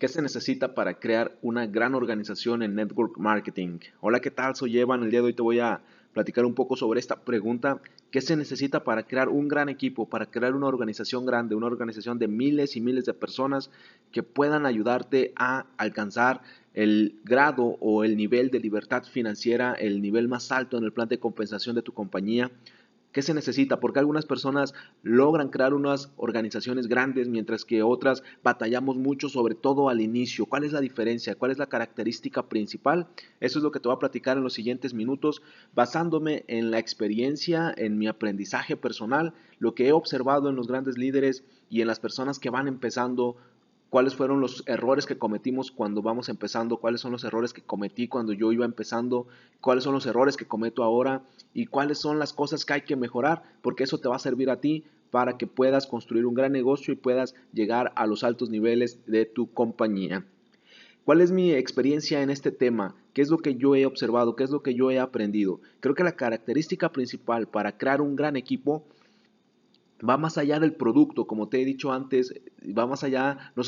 ¿Qué se necesita para crear una gran organización en network marketing? Hola, ¿qué tal? Soy Evan. El día de hoy te voy a platicar un poco sobre esta pregunta. ¿Qué se necesita para crear un gran equipo, para crear una organización grande, una organización de miles y miles de personas que puedan ayudarte a alcanzar el grado o el nivel de libertad financiera, el nivel más alto en el plan de compensación de tu compañía? ¿Qué se necesita? Porque algunas personas logran crear unas organizaciones grandes mientras que otras batallamos mucho, sobre todo al inicio. ¿Cuál es la diferencia? ¿Cuál es la característica principal? Eso es lo que te voy a platicar en los siguientes minutos, basándome en la experiencia, en mi aprendizaje personal, lo que he observado en los grandes líderes y en las personas que van empezando cuáles fueron los errores que cometimos cuando vamos empezando, cuáles son los errores que cometí cuando yo iba empezando, cuáles son los errores que cometo ahora y cuáles son las cosas que hay que mejorar, porque eso te va a servir a ti para que puedas construir un gran negocio y puedas llegar a los altos niveles de tu compañía. ¿Cuál es mi experiencia en este tema? ¿Qué es lo que yo he observado? ¿Qué es lo que yo he aprendido? Creo que la característica principal para crear un gran equipo va más allá del producto, como te he dicho antes, va más allá, no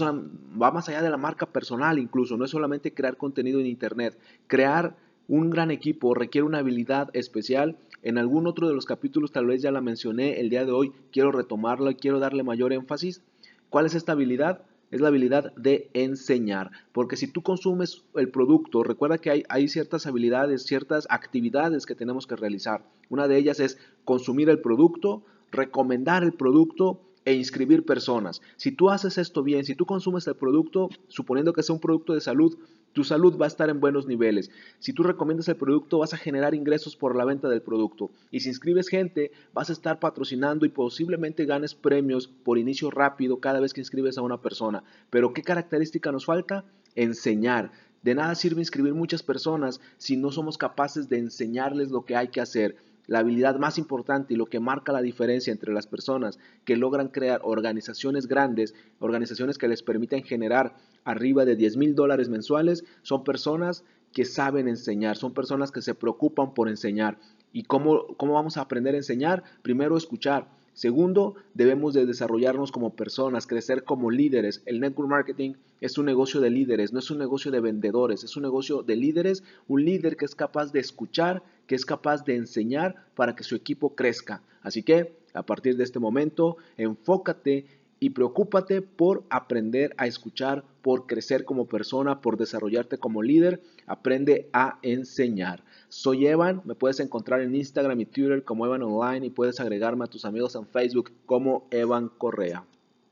va más allá de la marca personal incluso, no es solamente crear contenido en internet, crear un gran equipo requiere una habilidad especial. En algún otro de los capítulos tal vez ya la mencioné, el día de hoy quiero retomarla y quiero darle mayor énfasis. ¿Cuál es esta habilidad? Es la habilidad de enseñar, porque si tú consumes el producto, recuerda que hay, hay ciertas habilidades, ciertas actividades que tenemos que realizar. Una de ellas es consumir el producto, recomendar el producto e inscribir personas. Si tú haces esto bien, si tú consumes el producto, suponiendo que sea un producto de salud, tu salud va a estar en buenos niveles. Si tú recomiendas el producto, vas a generar ingresos por la venta del producto. Y si inscribes gente, vas a estar patrocinando y posiblemente ganes premios por inicio rápido cada vez que inscribes a una persona. Pero ¿qué característica nos falta? Enseñar. De nada sirve inscribir muchas personas si no somos capaces de enseñarles lo que hay que hacer la habilidad más importante y lo que marca la diferencia entre las personas que logran crear organizaciones grandes, organizaciones que les permiten generar arriba de 10 mil dólares mensuales, son personas que saben enseñar, son personas que se preocupan por enseñar. ¿Y cómo, cómo vamos a aprender a enseñar? Primero, escuchar. Segundo, debemos de desarrollarnos como personas, crecer como líderes. El network marketing es un negocio de líderes, no es un negocio de vendedores, es un negocio de líderes, un líder que es capaz de escuchar, que es capaz de enseñar para que su equipo crezca. Así que, a partir de este momento, enfócate y preocúpate por aprender a escuchar, por crecer como persona, por desarrollarte como líder. Aprende a enseñar. Soy Evan, me puedes encontrar en Instagram y Twitter como Evan Online y puedes agregarme a tus amigos en Facebook como Evan Correa.